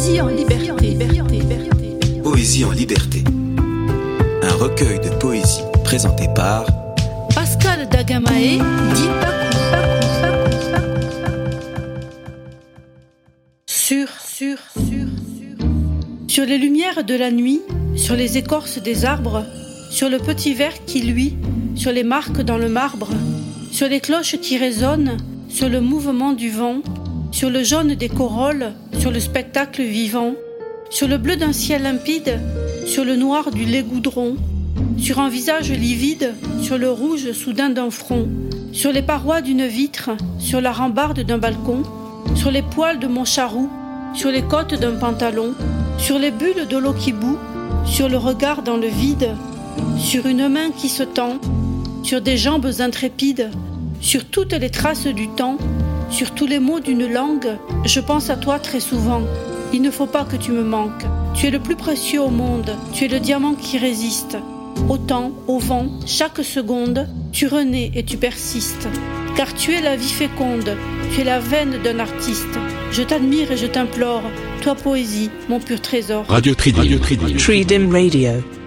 Poésie en liberté. Poésie en liberté. Un recueil de poésie présenté par Pascal Dagamae, dit Sur, sur, sur, sur. Sur les lumières de la nuit, sur les écorces des arbres, sur le petit verre qui luit, sur les marques dans le marbre, sur les cloches qui résonnent, sur le mouvement du vent, sur le jaune des corolles, sur le spectacle vivant, sur le bleu d'un ciel limpide, sur le noir du lait goudron, sur un visage livide, sur le rouge soudain d'un front, sur les parois d'une vitre, sur la rambarde d'un balcon, sur les poils de mon charou, sur les côtes d'un pantalon, sur les bulles de l'eau qui bout, sur le regard dans le vide, sur une main qui se tend, sur des jambes intrépides, sur toutes les traces du temps, sur tous les mots d'une langue, je pense à toi très souvent. Il ne faut pas que tu me manques. Tu es le plus précieux au monde, tu es le diamant qui résiste. Au temps, au vent, chaque seconde, tu renais et tu persistes. Car tu es la vie féconde, tu es la veine d'un artiste. Je t'admire et je t'implore, toi poésie, mon pur trésor. Radio Tridim. Radio Tridim. Tridim Radio.